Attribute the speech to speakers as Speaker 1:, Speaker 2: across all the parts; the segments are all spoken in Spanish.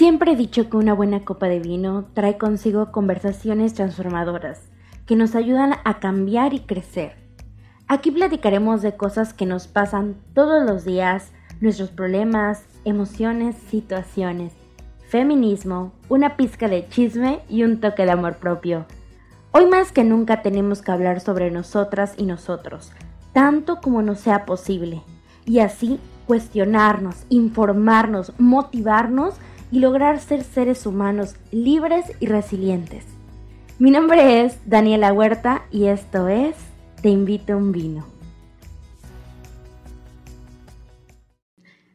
Speaker 1: Siempre he dicho que una buena copa de vino trae consigo conversaciones transformadoras que nos ayudan a cambiar y crecer. Aquí platicaremos de cosas que nos pasan todos los días, nuestros problemas, emociones, situaciones, feminismo, una pizca de chisme y un toque de amor propio. Hoy más que nunca tenemos que hablar sobre nosotras y nosotros, tanto como nos sea posible, y así cuestionarnos, informarnos, motivarnos y lograr ser seres humanos libres y resilientes. Mi nombre es Daniela Huerta y esto es Te invito a un vino.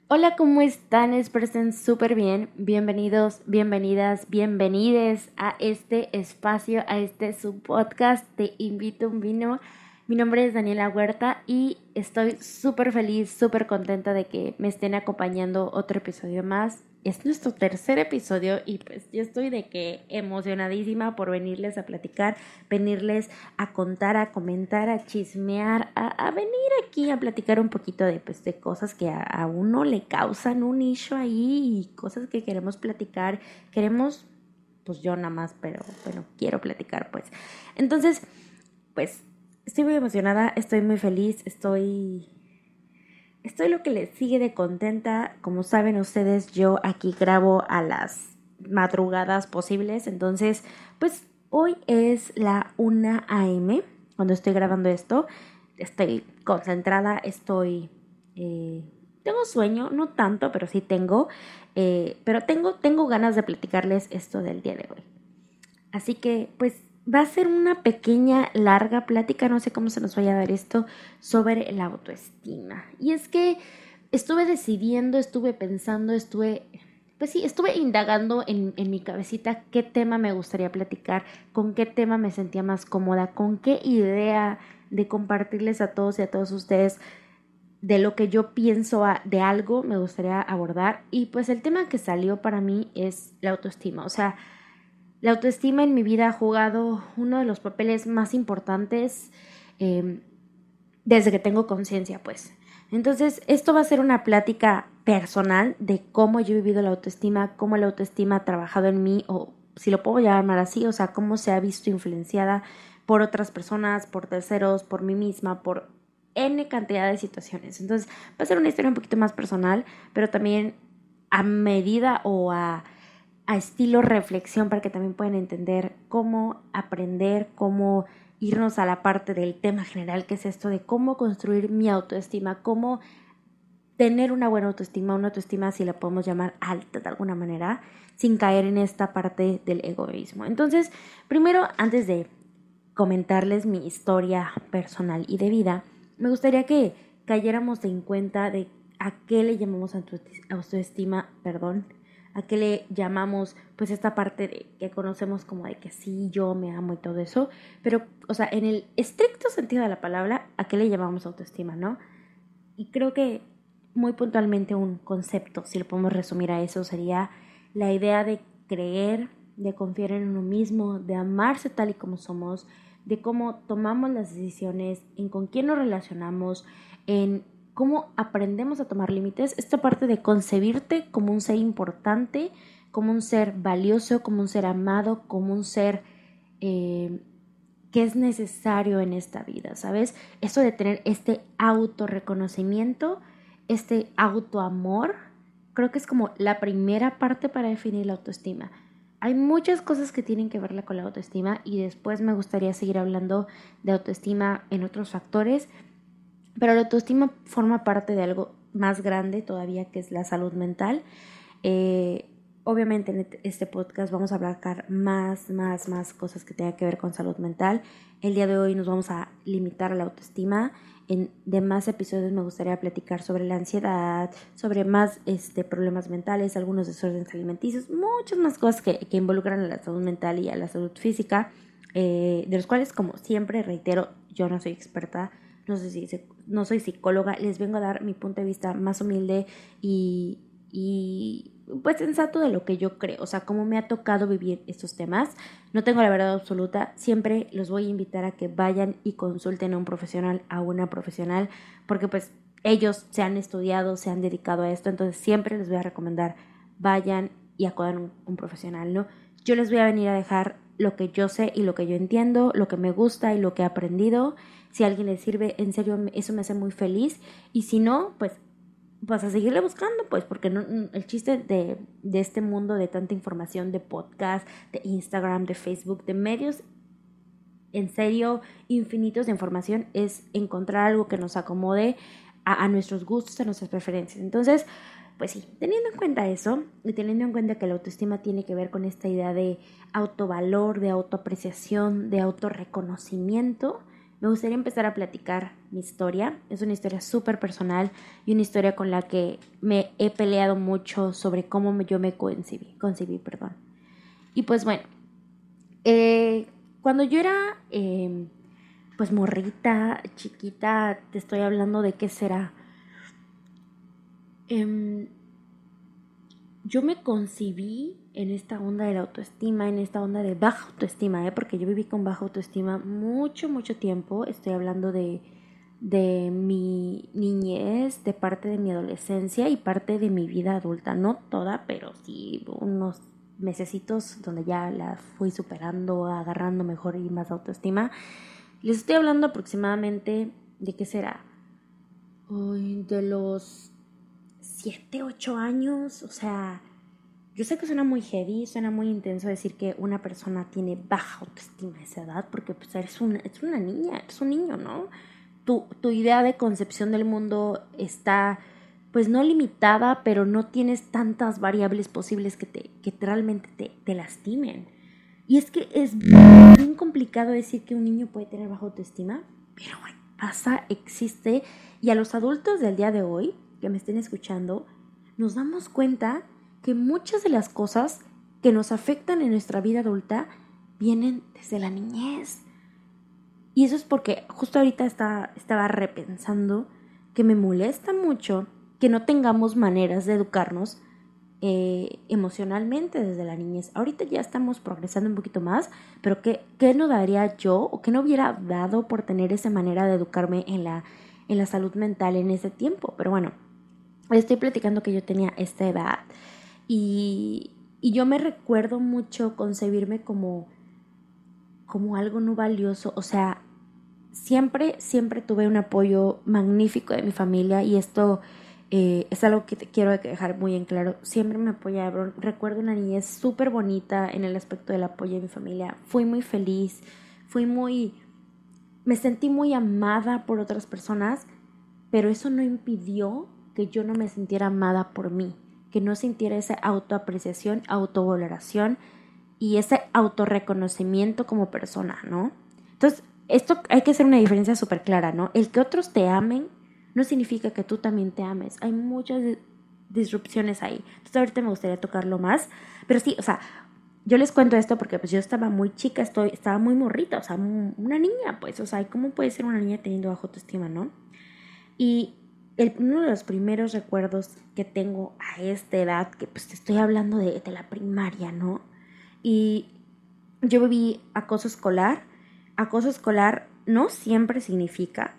Speaker 1: Hola, ¿cómo están? Espero estén súper bien. Bienvenidos, bienvenidas, bienvenides a este espacio, a este su podcast Te invito a un vino. Mi nombre es Daniela Huerta y estoy súper feliz, súper contenta de que me estén acompañando otro episodio más es nuestro tercer episodio y pues yo estoy de que emocionadísima por venirles a platicar, venirles a contar, a comentar, a chismear, a, venir aquí a platicar un poquito de, pues, de cosas que a, uno le causan un issue ahí y cosas que queremos platicar. Queremos, pues yo nada más, pero bueno, quiero platicar pues. Entonces, pues estoy muy emocionada, estoy muy feliz, estoy Estoy lo que les sigue de contenta. Como saben ustedes, yo aquí grabo a las madrugadas posibles. Entonces, pues hoy es la 1 a.m. cuando estoy grabando esto. Estoy concentrada, estoy... Eh, tengo sueño, no tanto, pero sí tengo. Eh, pero tengo, tengo ganas de platicarles esto del día de hoy. Así que, pues, va a ser una pequeña, larga plática, no sé cómo se nos vaya a dar esto, sobre la autoestima. Y es que estuve decidiendo, estuve pensando, estuve, pues sí, estuve indagando en, en mi cabecita qué tema me gustaría platicar, con qué tema me sentía más cómoda, con qué idea de compartirles a todos y a todos ustedes de lo que yo pienso de algo me gustaría abordar. Y pues el tema que salió para mí es la autoestima. O sea, la autoestima en mi vida ha jugado uno de los papeles más importantes em, desde que tengo conciencia, pues. Entonces, esto va a ser una plática personal de cómo yo he vivido la autoestima, cómo la autoestima ha trabajado en mí, o si lo puedo llamar así, o sea, cómo se ha visto influenciada por otras personas, por terceros, por mí misma, por N cantidad de situaciones. Entonces, va a ser una historia un poquito más personal, pero también a medida o a a estilo reflexión para que también puedan entender cómo aprender, cómo irnos a la parte del tema general, que es esto de cómo construir mi autoestima, cómo tener una buena autoestima, una autoestima si la podemos llamar alta de alguna manera, sin caer en esta parte del egoísmo. Entonces, primero, antes de comentarles mi historia personal y de vida, me gustaría que cayéramos en cuenta de a qué le llamamos autoestima, perdón, a qué le llamamos pues esta parte de que conocemos como de que sí, yo me amo y todo eso, pero o sea, en el estricto sentido de la palabra, ¿a qué le llamamos autoestima, no? Y creo que muy puntualmente un concepto, si lo podemos resumir a eso, sería la idea de creer, de confiar en uno mismo, de amarse tal y como somos, de cómo tomamos las decisiones, en con quién nos relacionamos, en cómo aprendemos a tomar límites, esta parte de concebirte como un ser importante, como un ser valioso, como un ser amado, como un ser eh, que es necesario en esta vida, ¿sabes? Esto de tener este autorreconocimiento, este autoamor, creo que es como la primera parte para definir la autoestima. Hay muchas cosas que tienen que ver con la autoestima y después me gustaría seguir hablando de autoestima en otros factores pero la autoestima forma parte de algo más grande todavía que es la salud mental. Eh, obviamente en este podcast vamos a hablar más, más, más cosas que tengan que ver con salud mental. El día de hoy nos vamos a limitar a la autoestima. En demás episodios me gustaría platicar sobre la ansiedad, sobre más este, problemas mentales, algunos desórdenes alimenticios, muchas más cosas que, que involucran a la salud mental y a la salud física, eh, de los cuales, como siempre reitero, yo no soy experta no sé si no soy psicóloga, les vengo a dar mi punto de vista más humilde y, y pues sensato de lo que yo creo, o sea, cómo me ha tocado vivir estos temas. No tengo la verdad absoluta, siempre los voy a invitar a que vayan y consulten a un profesional, a una profesional, porque pues ellos se han estudiado, se han dedicado a esto, entonces siempre les voy a recomendar vayan y acudan un, un profesional, ¿no? Yo les voy a venir a dejar lo que yo sé y lo que yo entiendo, lo que me gusta y lo que he aprendido. Si a alguien le sirve, en serio, eso me hace muy feliz. Y si no, pues vas a seguirle buscando, pues, porque no, el chiste de, de este mundo de tanta información, de podcast, de Instagram, de Facebook, de medios, en serio, infinitos de información, es encontrar algo que nos acomode a, a nuestros gustos, a nuestras preferencias. Entonces, pues sí, teniendo en cuenta eso y teniendo en cuenta que la autoestima tiene que ver con esta idea de autovalor, de autoapreciación, de autorreconocimiento, me gustaría empezar a platicar mi historia. Es una historia súper personal y una historia con la que me he peleado mucho sobre cómo yo me concibí, perdón. Y pues bueno, eh, cuando yo era eh, pues morrita, chiquita, te estoy hablando de qué será Em, yo me concibí en esta onda de la autoestima, en esta onda de baja autoestima, ¿eh? porque yo viví con baja autoestima mucho, mucho tiempo. Estoy hablando de, de mi niñez, de parte de mi adolescencia y parte de mi vida adulta. No toda, pero sí unos mesecitos donde ya la fui superando, agarrando mejor y más autoestima. Les estoy hablando aproximadamente de qué será. de los 7, 8 años, o sea, yo sé que suena muy heavy, suena muy intenso decir que una persona tiene baja autoestima a esa edad, porque pues eres una, una niña, eres un niño, ¿no? Tu, tu idea de concepción del mundo está pues no limitada, pero no tienes tantas variables posibles que, te, que realmente te, te lastimen. Y es que es bien complicado decir que un niño puede tener baja autoestima, pero pasa, existe, y a los adultos del día de hoy que me estén escuchando, nos damos cuenta que muchas de las cosas que nos afectan en nuestra vida adulta vienen desde la niñez. Y eso es porque justo ahorita estaba repensando que me molesta mucho que no tengamos maneras de educarnos eh, emocionalmente desde la niñez. Ahorita ya estamos progresando un poquito más, pero ¿qué, ¿qué, no daría yo o qué no hubiera dado por tener esa manera de educarme en la, en la salud mental en ese tiempo? Pero bueno, estoy platicando que yo tenía esta edad y, yo me recuerdo mucho concebirme como, como algo no valioso, o sea, siempre, siempre tuve un apoyo magnífico de mi familia y esto eh, es algo que te quiero dejar muy en claro. Siempre me apoyaron. Recuerdo una niñez súper bonita en el aspecto del apoyo de mi familia. Fui muy feliz, fui muy... Me sentí muy amada por otras personas, pero eso no impidió que yo no me sintiera amada por mí, que no sintiera esa autoapreciación, autovaloración y ese autorreconocimiento como persona, ¿no? Entonces, esto hay que hacer una diferencia súper clara, ¿no? El que otros te amen no significa que tú también te ames. Hay muchas disrupciones ahí. Entonces, ahorita me gustaría tocarlo más, pero sí, o sea, yo les cuento esto porque pues yo estaba muy chica, estoy, estaba muy morrita, o sea, una niña, pues, o sea, ¿cómo puede ser una niña teniendo bajo autoestima, no? Y uno de los primeros recuerdos que tengo a esta edad, que pues te estoy hablando de, de la primaria, ¿no? Y yo viví acoso escolar. Acoso escolar no siempre significa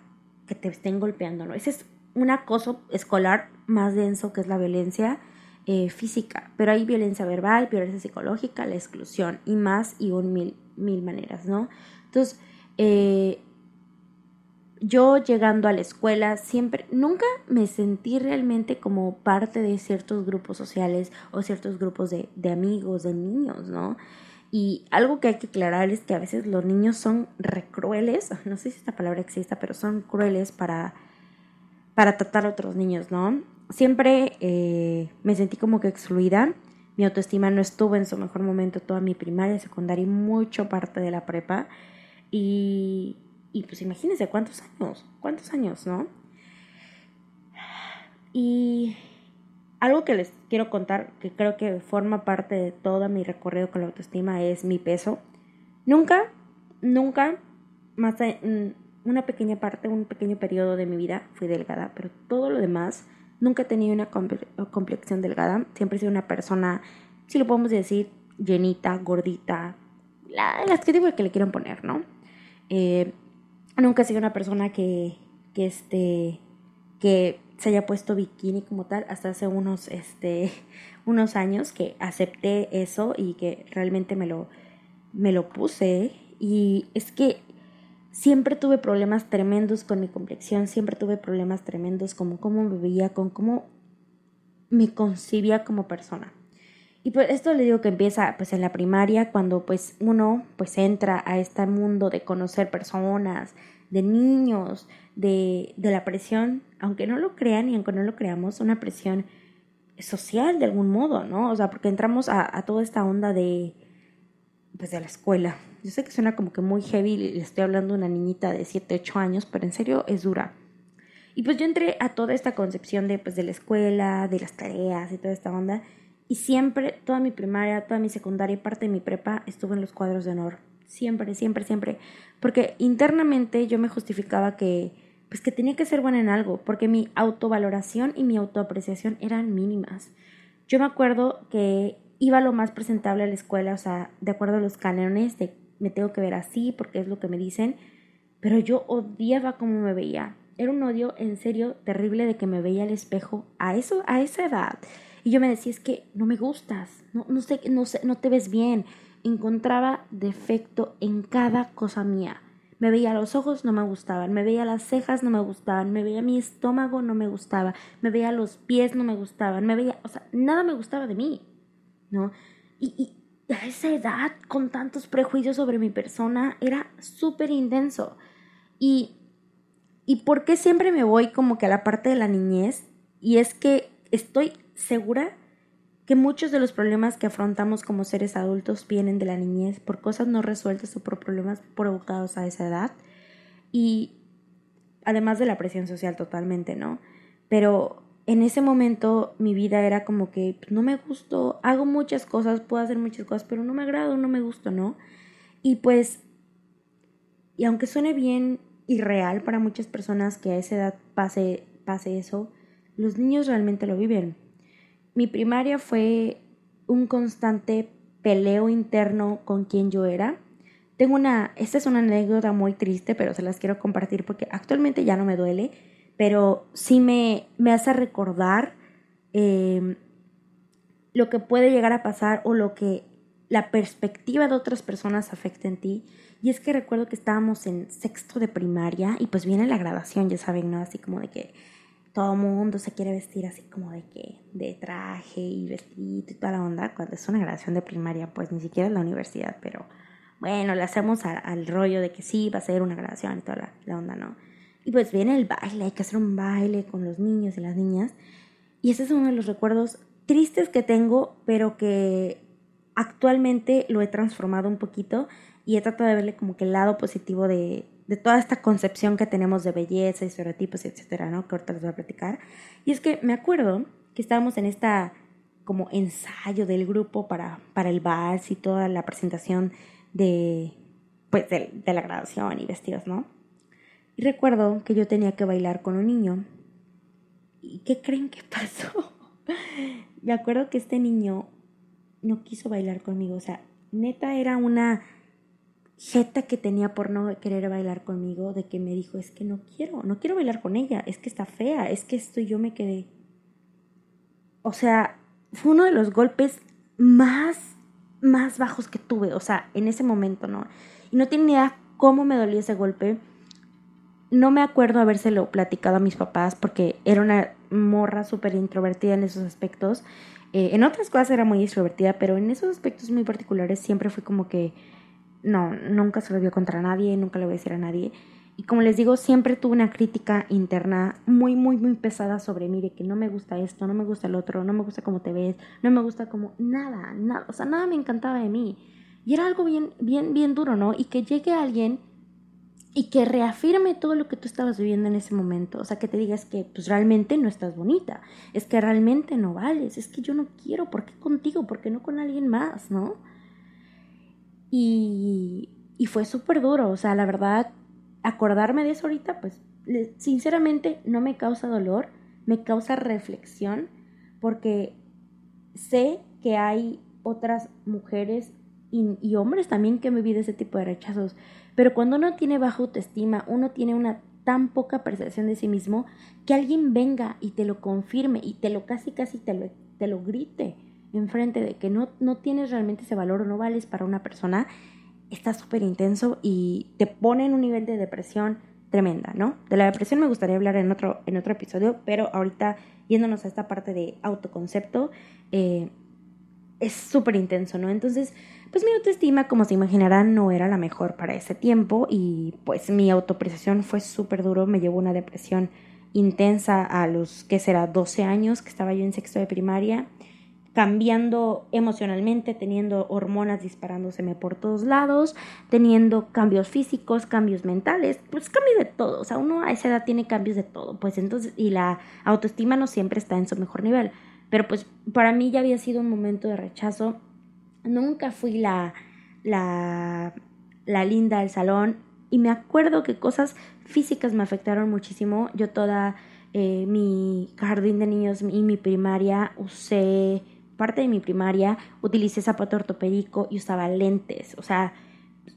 Speaker 1: que te estén golpeando, ¿no? Ese es un acoso escolar más denso que es la violencia eh, física, pero hay violencia verbal, violencia psicológica, la exclusión y más y un mil, mil maneras, ¿no? Entonces, eh, yo llegando a la escuela siempre, nunca me sentí realmente como parte de ciertos grupos sociales o ciertos grupos de, de amigos, de niños, ¿no? Y algo que hay que aclarar es que a veces los niños son recrueles, no sé si esta palabra exista, pero son crueles para, para tratar a otros niños, ¿no? Siempre eh, me sentí como que excluida, mi autoestima no estuvo en su mejor momento toda mi primaria, secundaria y mucho parte de la prepa. Y y pues imagínense cuántos años, cuántos años, ¿no? Y algo que les quiero contar, que creo que forma parte de todo mi recorrido con la autoestima, es mi peso. Nunca, nunca, más de una pequeña parte, un pequeño periodo de mi vida fui delgada, pero todo lo demás, nunca he tenido una complexión delgada. Siempre he sido una persona, si lo podemos decir, llenita, gordita, la, las que digo que le quieran poner, ¿no? Eh, nunca he sido una persona que, que, este, que se haya puesto bikini como tal hasta hace unos, este, unos años que acepté eso y que realmente me lo, me lo puse. Y es que siempre tuve problemas tremendos con mi complexión, siempre tuve problemas tremendos como cómo me veía, con cómo me concibía como persona. Y pues esto le digo que empieza pues en la primaria cuando pues uno pues entra a este mundo de conocer personas, de niños, de, de la presión, aunque no lo crean y aunque no lo creamos, una presión social de algún modo, ¿no? O sea, porque entramos a, a toda esta onda de pues de la escuela. Yo sé que suena como que muy heavy, le estoy hablando de una niñita de 7, 8 años, pero en serio es dura. Y pues yo entré a toda esta concepción de pues de la escuela, de las tareas y toda esta onda, y siempre, toda mi primaria, toda mi secundaria y parte de mi prepa estuve en los cuadros de honor. Siempre, siempre, siempre. Porque internamente yo me justificaba que, pues que tenía que ser buena en algo, porque mi autovaloración y mi autoapreciación eran mínimas. Yo me acuerdo que iba lo más presentable a la escuela, o sea, de acuerdo a los cánones de me tengo que ver así porque es lo que me dicen, pero yo odiaba cómo me veía. Era un odio en serio terrible de que me veía al espejo a eso a esa edad. Y yo me decía, es que no me gustas, no, no, sé, no, sé, no te ves bien. Encontraba defecto en cada cosa mía. Me veía los ojos, no me gustaban, me veía las cejas, no me gustaban, me veía mi estómago, no me gustaba, me veía los pies, no me gustaban, me veía, o sea, nada me gustaba de mí. ¿no? Y, a esa edad, con tantos prejuicios sobre mi persona, era súper intenso. Y, ¿Y por qué siempre me voy como que a la parte de la niñez? Y es que estoy segura que muchos de los problemas que afrontamos como seres adultos vienen de la niñez por cosas no resueltas o por problemas provocados a esa edad. Y además de la presión social totalmente, ¿no? Pero en ese momento mi vida era como que pues, no me gusto, hago muchas cosas, puedo hacer muchas cosas, pero no me agrado, no me gusto, ¿no? Y pues, y aunque suene bien irreal para muchas personas que a esa edad pase, pase eso, los niños realmente lo viven. Mi primaria fue un constante peleo interno con quien yo era. Tengo una, esta es una anécdota muy triste, pero se las quiero compartir porque actualmente ya no me duele pero sí me, me hace recordar em, lo que puede llegar a pasar o lo que la perspectiva de otras personas afecta en ti. Y es que recuerdo que estábamos en sexto de primaria y pues viene la graduación, ya saben, ¿no? Así como de que todo mundo se quiere vestir así como de que de traje y vestido y toda la onda. Cuando es una graduación de primaria, pues ni siquiera en la universidad, pero bueno, le hacemos al rollo de que sí, va a ser una graduación y toda la, la onda, ¿no? Y pues viene el baile, hay que hacer un baile con los niños y las niñas. Y ese es uno de los recuerdos tristes que tengo, pero que actualmente lo he transformado un poquito y he tratado de verle como que el lado positivo de, de toda esta concepción que tenemos de belleza y estereotipos, etcétera, ¿no? Que ahorita les voy a platicar. Y es que me acuerdo que estábamos en esta como ensayo del grupo para, para el vals y toda la presentación de, pues, de, de la graduación y vestidos, ¿no? Y recuerdo que yo tenía que bailar con un niño. ¿Y qué creen que pasó? Me acuerdo que este niño no quiso bailar conmigo. O sea, neta era una jeta que tenía por no querer bailar conmigo, de que me dijo, es que no quiero, no quiero bailar con ella, es que está fea, es que esto yo me quedé. O sea, fue uno de los golpes más, más bajos que tuve, o sea, en ese momento, ¿no? Y no tenía idea cómo me dolió ese golpe no me acuerdo habérselo platicado a mis papás porque era una morra súper introvertida en esos aspectos. Eh, en otras cosas era muy extrovertida, pero en esos aspectos muy particulares siempre fue como que no, nunca se lo vio contra nadie, nunca le voy a decir a nadie. Y como les digo, siempre tuve una crítica interna muy, muy, muy pesada sobre mí, de que no me gusta esto, no me gusta el otro, no me gusta cómo te ves, no me gusta como nada, nada, o sea, nada me encantaba de mí. Y era algo bien, bien, bien duro, ¿no? Y que llegue alguien y que reafirme todo lo que tú estabas viviendo en ese momento. O sea, que te digas que pues realmente no estás bonita, es que realmente no vales, es que yo no quiero, ¿por qué contigo? ¿Por qué no con alguien más? ¿No? Y, y fue súper duro, o sea, la verdad, acordarme de eso ahorita, pues sinceramente no me causa dolor, me causa reflexión, porque sé que hay otras mujeres y, hombres también que han vivido ese tipo de rechazos pero cuando uno tiene baja autoestima, uno tiene una tan poca percepción de sí mismo que alguien venga y te lo confirme y te lo casi casi te lo, te lo grite enfrente de que no, no tienes realmente ese valor o no vales para una persona, está súper intenso y te pone en un nivel de depresión tremenda, ¿no? De la depresión me gustaría hablar en otro, en otro episodio, pero ahorita yéndonos a esta parte de autoconcepto, eh, es súper intenso, ¿no? Entonces, pues mi autoestima, como se imaginarán, no era la mejor para ese tiempo y pues mi autopreciación fue súper duro, me llevó una depresión intensa a los, ¿qué será?, 12 años, que estaba yo en sexto de primaria cambiando emocionalmente, teniendo hormonas disparándoseme por todos lados, teniendo cambios físicos, cambios mentales, pues cambios de todo, o sea, uno a esa edad tiene cambios de todo, pues entonces, y la autoestima no siempre está en su mejor nivel, pero pues para mí ya había sido un momento de rechazo, nunca fui la, la, linda del salón y me acuerdo que cosas físicas me afectaron muchísimo, yo toda eh, mi jardín de niños y mi primaria usé parte de mi primaria utilicé zapato ortopédico y usaba lentes. O sea,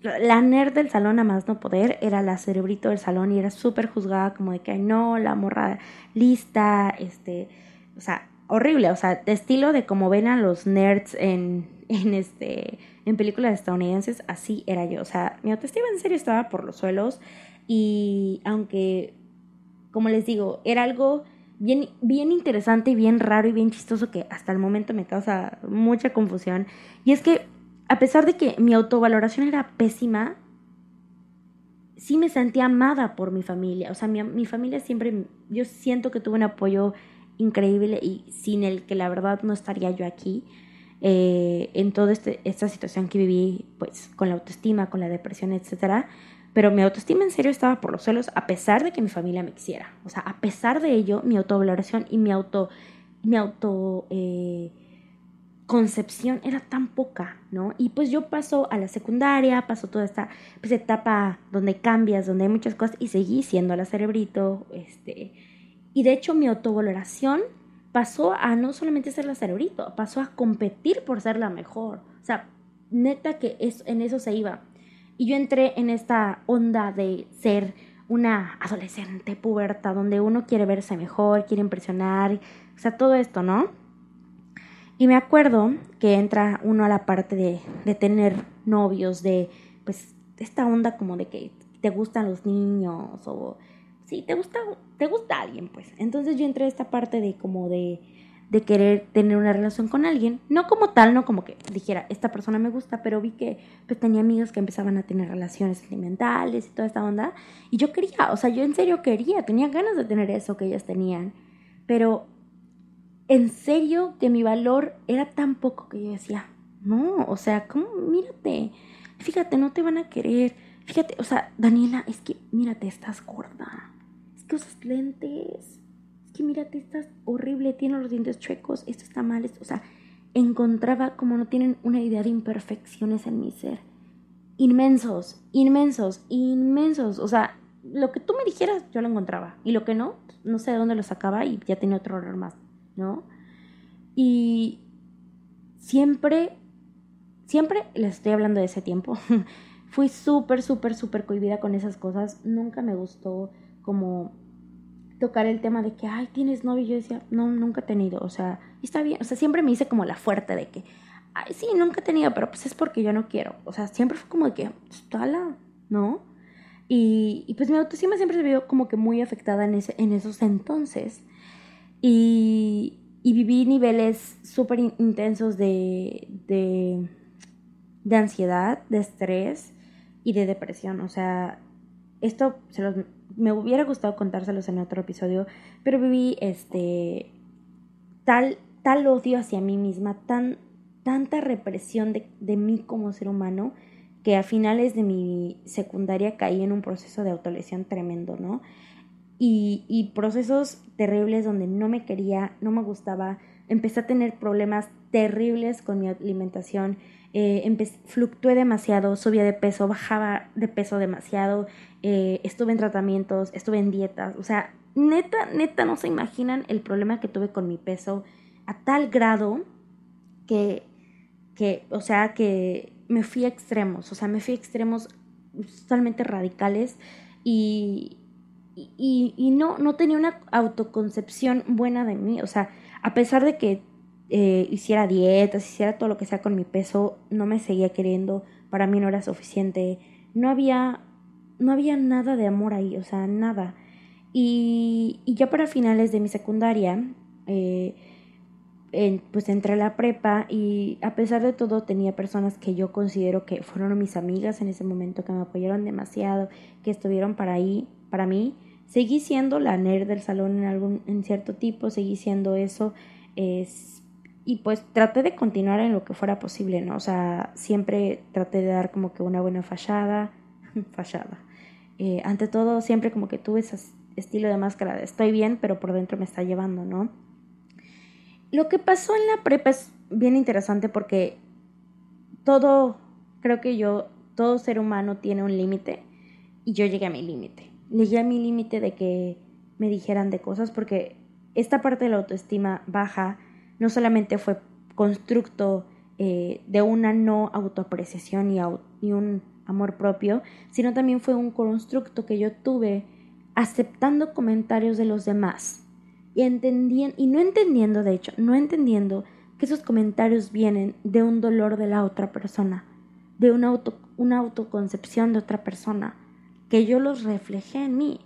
Speaker 1: la nerd del salón a más no poder era la cerebrito del salón y era súper juzgada como de que no, la morra lista, este, o sea, horrible, o sea, de estilo de como ven a los nerds en, en este, en películas estadounidenses, así era yo, o sea, mi autoestima en serio estaba por los suelos y aunque, como les digo, era algo bien, bien interesante y bien raro y bien chistoso que hasta el momento me causa mucha confusión. Y es que a pesar de que mi autovaloración era pésima, sí me sentía amada por mi familia. O sea, mi, mi familia siempre, yo siento que tuve un apoyo increíble y sin el que la verdad no estaría yo aquí. Eh, en toda este, esta situación que viví, pues con la autoestima, con la depresión, etcétera, pero mi autoestima en serio estaba por los suelos a pesar de que mi familia me quisiera. O sea, a pesar de ello, mi autovaloración y mi auto, mi auto eh, concepción era tan poca, ¿no? Y pues yo paso a la secundaria, paso toda esta pues, etapa donde cambias, donde hay muchas cosas y seguí siendo la cerebrito, este, y de hecho mi autovaloración pasó a no solamente ser la cerebrito, pasó a competir por ser la mejor. O sea, neta que es, en eso se iba. Y yo entré en esta onda de ser una adolescente puberta, donde uno quiere verse mejor, quiere impresionar, o sea, todo esto, ¿no? Y me acuerdo que entra uno a la parte de, de tener novios, de, pues, esta onda como de que te gustan los niños o sí, te gusta, te gusta alguien, pues. Entonces yo entré a esta parte de como de de querer tener una relación con alguien. No como tal, no como que dijera, esta persona me gusta, pero vi que pues, tenía amigos que empezaban a tener relaciones sentimentales y toda esta onda. Y yo quería, o sea, yo en serio quería, tenía ganas de tener eso que ellas tenían. Pero en serio que mi valor era tan poco que yo decía, no, o sea, ¿cómo? Mírate, fíjate, no te van a querer. Fíjate, o sea, Daniela, es que, mírate, estás gorda. Es que usas lentes que mírate, estás horrible, tiene los dientes chuecos, esto está mal, esto, o sea, encontraba como no tienen una idea de imperfecciones en mi ser. Inmensos, inmensos, inmensos. O sea, lo que tú me dijeras, yo lo encontraba. Y lo que no, no sé de dónde lo sacaba y ya tenía otro error más, ¿no? Y siempre, siempre les estoy hablando de ese tiempo. Fui súper, súper, súper cohibida con esas cosas. Nunca me gustó como tocar el tema de que, ay, ¿tienes novio? yo decía, no, nunca he tenido, o sea, está bien, o sea, siempre me hice como la fuerte de que, ay, sí, nunca he tenido, pero pues es porque yo no quiero, o sea, siempre fue como de que, pues, tala, ¿no? Y, pues mi autoestima siempre se vio como que muy afectada en, ese, en esos entonces. Y, y viví niveles súper intensos de, de, de ansiedad, de estrés y de depresión. O sea, esto se los me hubiera gustado contárselos en otro episodio, pero viví este tal, tal odio hacia mí misma, tan, tanta represión de, de mí como ser humano, que a finales de mi secundaria caí en un proceso de autolesión tremendo, ¿no? Y, y, procesos terribles donde no me quería, no me gustaba, empecé a tener problemas terribles con mi alimentación, eh, fluctué demasiado, subía de peso, bajaba de peso demasiado, eh, estuve en tratamientos, estuve en dietas, o sea, neta, neta, no se imaginan el problema que tuve con mi peso a tal grado que, que o sea, que me fui a extremos, o sea, me fui a extremos totalmente radicales y, y, y, no, no tenía una autoconcepción buena de mí. O sea, a pesar de que eh, hiciera dietas, hiciera todo lo que sea con mi peso, no me seguía queriendo, para mí no era suficiente, no había, no había nada de amor ahí, o sea, nada. Y, y ya para finales de mi secundaria, eh, pues entré a la prepa y a pesar de todo tenía personas que yo considero que fueron mis amigas en ese momento, que me apoyaron demasiado, que estuvieron para ahí, para mí. Seguí siendo la nerd del salón en algún, en cierto tipo, seguí siendo eso. Es, y pues traté de continuar en lo que fuera posible, ¿no? O sea, siempre traté de dar como que una buena fachada, fachada. Eh, ante todo, siempre como que tuve ese estilo de máscara de estoy bien, pero por dentro me está llevando, ¿no? Lo que pasó en la prepa es bien interesante porque todo, creo que yo, todo ser humano tiene un límite y yo llegué a mi límite. Llegué a mi límite de que me dijeran de cosas porque esta parte de la autoestima baja no solamente fue constructo eh, de una no autoapreciación y, un amor propio, sino también fue un constructo que yo tuve aceptando comentarios de los demás y, entendiendo, y no entendiendo, de hecho, no entendiendo que esos comentarios vienen de un dolor de la otra persona, de una, auto, una autoconcepción de otra persona, que yo los reflejé en mí.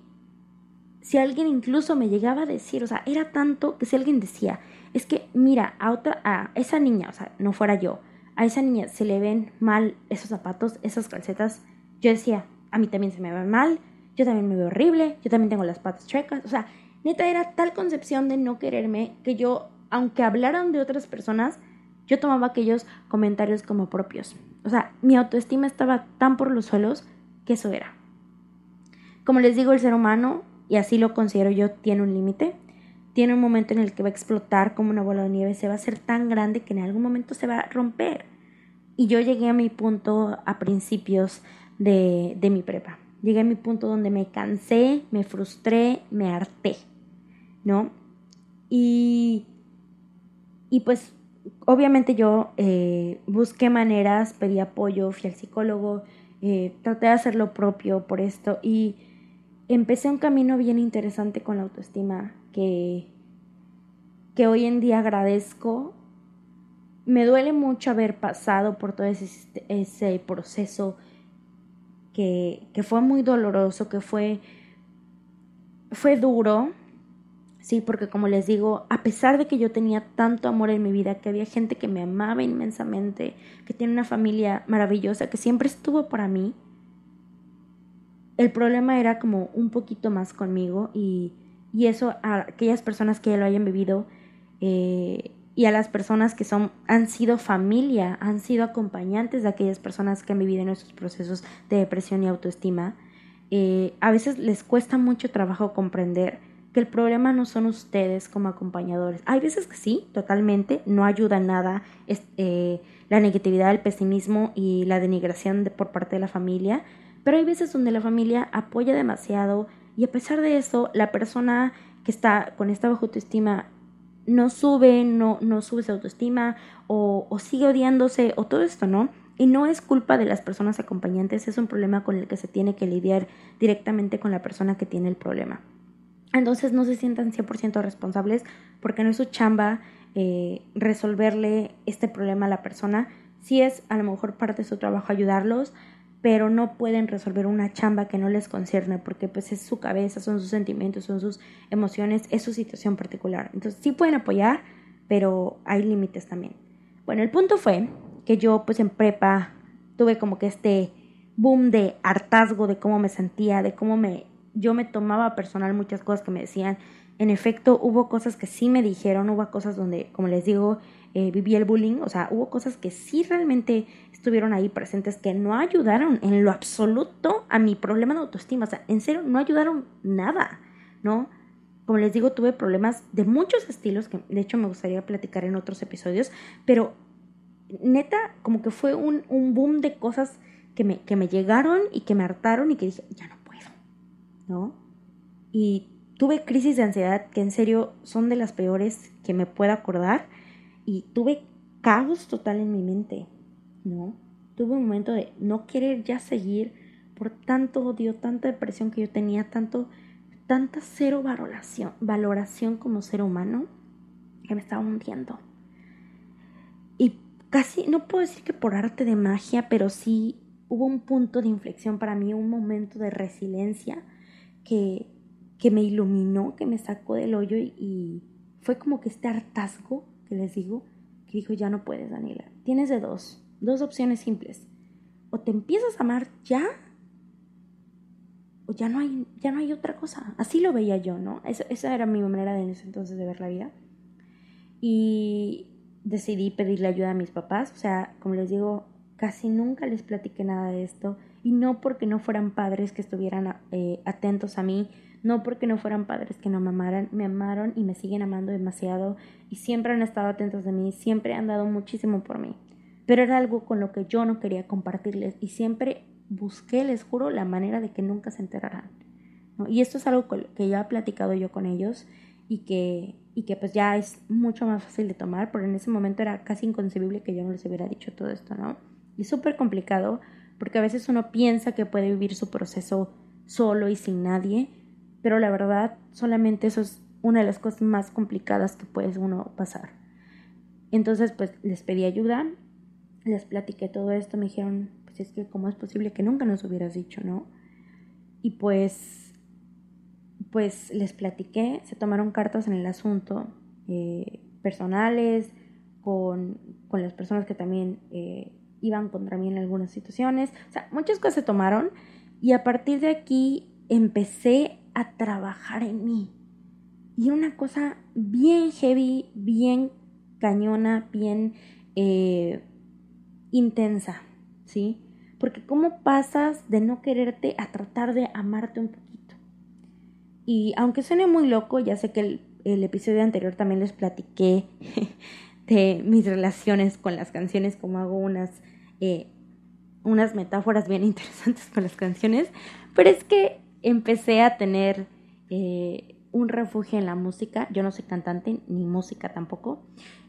Speaker 1: Si alguien incluso me llegaba a decir, o sea, era tanto que si alguien decía, es que mira, a otra, a esa niña, o sea, no fuera yo, a esa niña se le ven mal esos zapatos, esas calcetas, yo decía, a mí también se me ven mal, yo también me veo horrible, yo también tengo las patas chuecas, o sea, Neta, era tal concepción de no quererme que yo, aunque hablaran de otras personas, yo tomaba aquellos comentarios como propios. O sea, mi autoestima estaba tan por los suelos que eso era. Como les digo, el ser humano, y así lo considero yo, tiene un límite. Tiene un momento en el que va a explotar como una bola de nieve, se va a hacer tan grande que en algún momento se va a romper. Y yo llegué a mi punto a principios de, de mi prepa. Llegué a mi punto donde me cansé, me frustré, me harté. ¿no? Y, y pues obviamente yo eh, busqué maneras, pedí apoyo, fui al psicólogo, eh, traté de hacer lo propio por esto y empecé un camino bien interesante con la autoestima que, que hoy en día agradezco. Me duele mucho haber pasado por todo ese, ese proceso que, que, fue muy doloroso, que fue, fue duro, Sí, porque como les digo, a pesar de que yo tenía tanto amor en mi vida, que había gente que me amaba inmensamente, que tiene una familia maravillosa, que siempre estuvo para mí, el problema era como un poquito más conmigo y, y eso a aquellas personas que ya lo hayan vivido eh, y a las personas que son, han sido familia, han sido acompañantes de aquellas personas que han vivido en esos procesos de depresión y autoestima, eh, a veces les cuesta mucho trabajo comprender que el problema no son ustedes como acompañadores. Hay veces que sí, totalmente, no ayuda nada eh, la negatividad, el pesimismo y la denigración por parte de la familia, pero hay veces donde la familia apoya demasiado y a pesar de eso, la persona que está con esta baja autoestima no sube, no, no sube su autoestima o, o sigue odiándose o todo esto, ¿no? Y no es culpa de las personas acompañantes, es un problema con el que se tiene que lidiar directamente con la persona que tiene el problema. Entonces no se sientan 100% responsables porque no es su chamba eh, resolverle este problema a la persona. Sí es a lo mejor parte de su trabajo ayudarlos, pero no pueden resolver una chamba que no les concierne porque pues es su cabeza, son sus sentimientos, son sus emociones, es su situación particular. Entonces sí pueden apoyar, pero hay límites también. Bueno, el punto fue que yo pues en prepa tuve como que este boom de hartazgo de cómo me sentía, de cómo me yo me tomaba personal muchas cosas que me decían. En efecto, hubo cosas que sí me dijeron, hubo cosas donde, como les digo, eh, viví el bullying, o sea, hubo cosas que sí realmente estuvieron ahí presentes que no ayudaron en lo absoluto a mi problema de autoestima, o sea, en serio, no ayudaron nada, ¿no? Como les digo, tuve problemas de muchos estilos, que de hecho me gustaría platicar en otros episodios, pero neta, como que fue un, un boom de cosas que me, que me llegaron y que me hartaron y que dije, ya no ¿no? Y tuve crisis de ansiedad que en serio son de las peores que me puedo acordar y tuve caos total en mi mente, ¿no? Tuve un momento de no querer ya seguir por tanto odio, tanta depresión que yo tenía, tanto tanta cero valoración, valoración como ser humano que me estaba hundiendo. Y casi, no puedo decir que por arte de magia, pero sí hubo un punto de inflexión para mí, un momento de resiliencia que, que me iluminó, que me sacó del hoyo y, fue como que este hartazgo les digo, que dijo, ya no puedes, Daniela. Tienes de dos, dos opciones simples. O te empiezas a amar ya, o ya no hay, ya no hay otra cosa. Así lo veía yo, ¿no? Esa, esa era mi manera de en ese entonces de ver la vida. Y decidí pedirle ayuda a mis papás. O sea, como les digo, casi nunca les platiqué nada de esto. Y no porque no fueran padres que estuvieran eh, atentos a mí, no porque no fueran padres que no me amaran, me amaron y me siguen amando demasiado y siempre han estado atentos de mí, siempre han dado muchísimo por mí. Pero era algo con lo que yo no quería compartirles y siempre busqué, les juro, la manera de que nunca se enteraran. Y esto es algo que ya he platicado yo con ellos y que, y que pues ya es mucho más fácil de tomar, pero en ese momento era casi inconcebible que yo no les hubiera dicho todo esto, ¿no? Y es súper complicado porque a veces uno piensa que puede vivir su proceso solo y sin nadie, pero la verdad solamente eso es una de las cosas más complicadas que puede uno pasar. Entonces pues les pedí ayuda, les platiqué todo esto, me dijeron, pues es que cómo es posible que nunca nos hubieras dicho, ¿no? Y pues pues les platiqué, se tomaron cartas en el asunto eh, personales, con, las personas que también eh, iban contra mí en algunas situaciones, o sea, muchas cosas se tomaron y a partir de aquí empecé a trabajar en mí. Y una cosa bien heavy, bien cañona, bien eh, intensa, ¿sí? Porque cómo pasas de no quererte a tratar de amarte un poco y aunque suene muy loco, ya sé que el, episodio anterior también les platiqué de mis relaciones con las canciones, como hago unas, eh, unas metáforas bien interesantes con las canciones, pero es que empecé a tener eh, un refugio en la música. Yo no soy cantante ni música tampoco,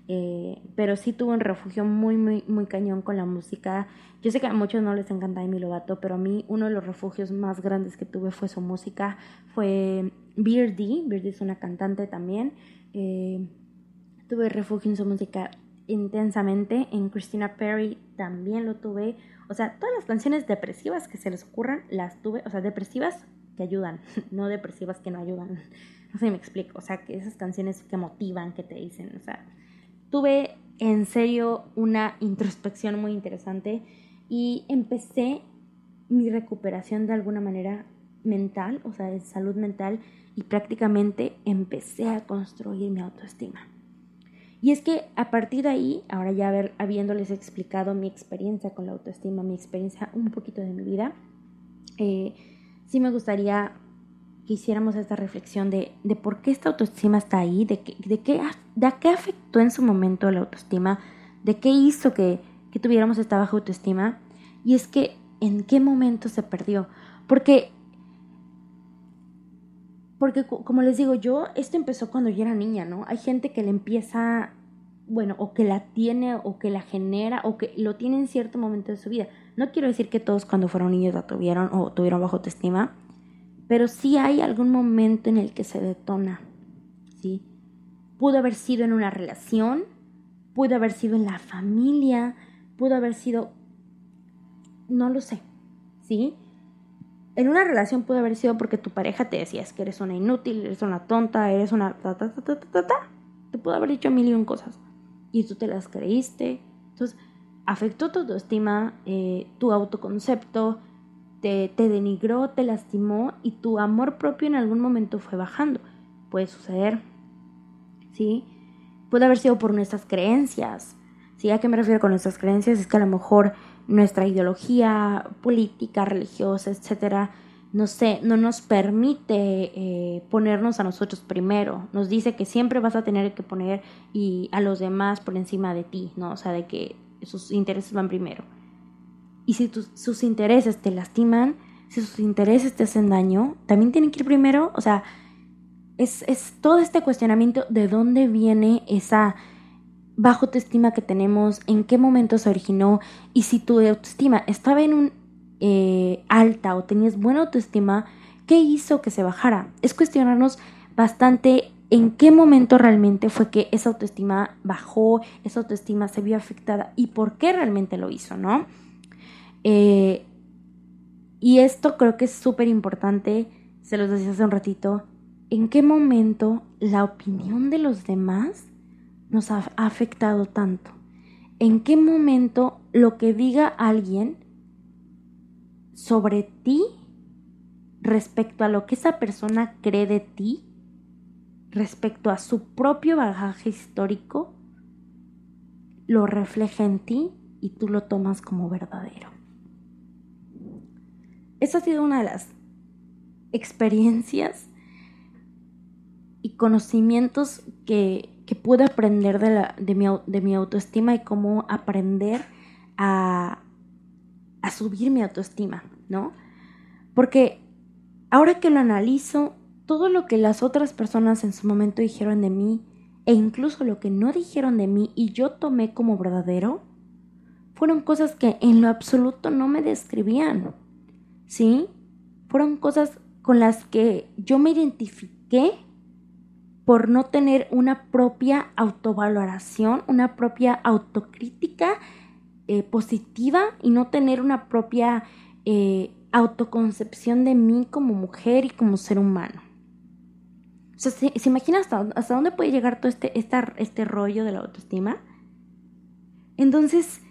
Speaker 1: eh, pero sí tuve un refugio muy, muy, muy cañón con la música. Yo sé que a muchos no les encanta Demi Lovato, pero a mí uno de los refugios más grandes que tuve fue su música, fue Beardy. Beardy es una cantante también. Tuve refugio en su música intensamente. En Christina Perry también lo tuve. O sea, todas las canciones depresivas que se les ocurran, las tuve. O sea, depresivas que ayudan, no depresivas que no ayudan. No sé si me explico. O sea, que esas canciones que motivan, que te dicen, o sea tuve en serio una introspección muy interesante y empecé mi recuperación de alguna manera mental, o sea, de salud mental, y prácticamente empecé a construir mi autoestima. Y es que a partir de ahí, ahora ya habiéndoles explicado mi experiencia con la autoestima, mi experiencia un poquito de mi vida, eh, sí me gustaría que hiciéramos esta reflexión de, de por qué esta autoestima está ahí, de, que, de, qué, de qué afectó en su momento la autoestima, de qué hizo que, que tuviéramos esta baja autoestima. Y es que, ¿en qué momento se perdió? Porque, porque como les digo yo, esto empezó cuando yo era niña, ¿no? Hay gente que le empieza, bueno, o que la tiene, o que la genera, o que lo tiene en cierto momento de su vida. No quiero decir que todos cuando fueron niños la tuvieron o tuvieron baja autoestima, pero sí hay algún momento en el que se detona, ¿sí? Pudo haber sido en una relación, pudo haber sido en la familia, pudo haber sido, no lo sé, ¿sí? En una relación pudo haber sido porque tu pareja te decía que eres una inútil, eres una tonta, eres una ta ta ta ta ta. Te pudo haber dicho mil y un cosas y tú te las creíste. Entonces, afectó tu autoestima, eh, tu autoconcepto, te, denigró, te lastimó y tu amor propio en algún momento fue bajando. Puede suceder, ¿sí? Puede haber sido por nuestras creencias. ¿Sí? ¿A qué me refiero con nuestras creencias? Es que a lo mejor nuestra ideología política, religiosa, etcétera, no sé, no nos permite eh, ponernos a nosotros primero. Nos dice que siempre vas a tener que poner y a los demás por encima de ti, ¿no? O sea, de que sus intereses van primero. Y si sus intereses te lastiman, si sus intereses te hacen daño, también tienen que ir primero, o sea, es, es todo este cuestionamiento de dónde viene esa bajo autoestima que tenemos, en qué momento se originó y si tu autoestima estaba en un eh, alta o tenías buena autoestima, ¿Qué hizo que se bajara? Es cuestionarnos bastante en qué momento realmente fue que esa autoestima bajó, esa autoestima se vio afectada y por qué realmente lo hizo, ¿no? Eh, y esto creo que es súper importante, se los decía hace un ratito, en qué momento la opinión de los demás nos ha afectado tanto. En qué momento lo que diga alguien sobre ti respecto a lo que esa persona cree de ti, respecto a su propio bagaje histórico, lo refleja en ti y tú lo tomas como verdadero. Esa ha sido una de las experiencias y conocimientos que, pude aprender de mi autoestima y cómo aprender a, a subir mi autoestima, ¿no? Porque ahora que lo analizo, todo lo que las otras personas en su momento dijeron de mí, e incluso lo que no dijeron de mí y yo tomé como verdadero, fueron cosas que en lo absoluto no me describían, ¿sí? Fueron cosas con las que yo me identifiqué por no tener una propia autovaloración, una propia autocrítica eh, positiva y no tener una propia eh, autoconcepción de mí como mujer y como ser humano. O sea, ¿se, imagina hasta, dónde puede llegar todo este, este rollo de la autoestima? Entonces,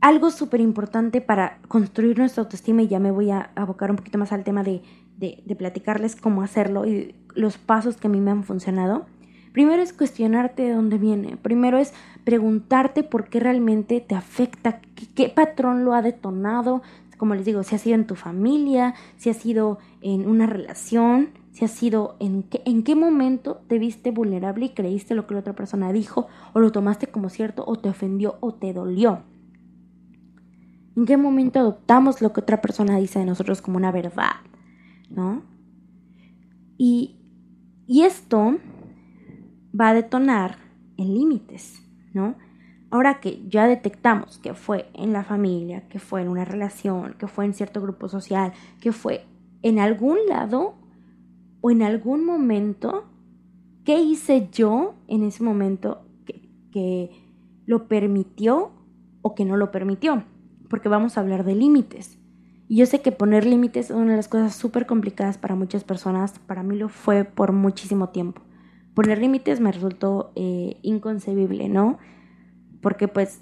Speaker 1: algo súper importante para construir nuestra autoestima, y ya me voy a abocar un poquito más al tema de, de, platicarles cómo hacerlo y los pasos que a mí me han funcionado. Primero es cuestionarte de dónde viene. Primero es preguntarte por qué realmente te afecta, qué, patrón lo ha detonado. Como les digo, si ha sido en tu familia, si ha sido en una relación, si ha sido en qué, en qué momento te viste vulnerable y creíste lo que la otra persona dijo, o lo tomaste como cierto, o te ofendió, o te dolió. ¿En qué momento adoptamos lo que otra persona dice de nosotros como una verdad? ¿No? Y, y esto va a detonar en límites, ¿no? Ahora que ya detectamos que fue en la familia, que fue en una relación, que fue en cierto grupo social, que fue en algún lado o en algún momento, ¿qué hice yo en ese momento que, lo permitió o que no lo permitió? porque vamos a hablar de límites. Y yo sé que poner límites es una de las cosas súper complicadas para muchas personas, para mí lo fue por muchísimo tiempo. Poner límites me resultó eh, inconcebible, ¿no? Porque pues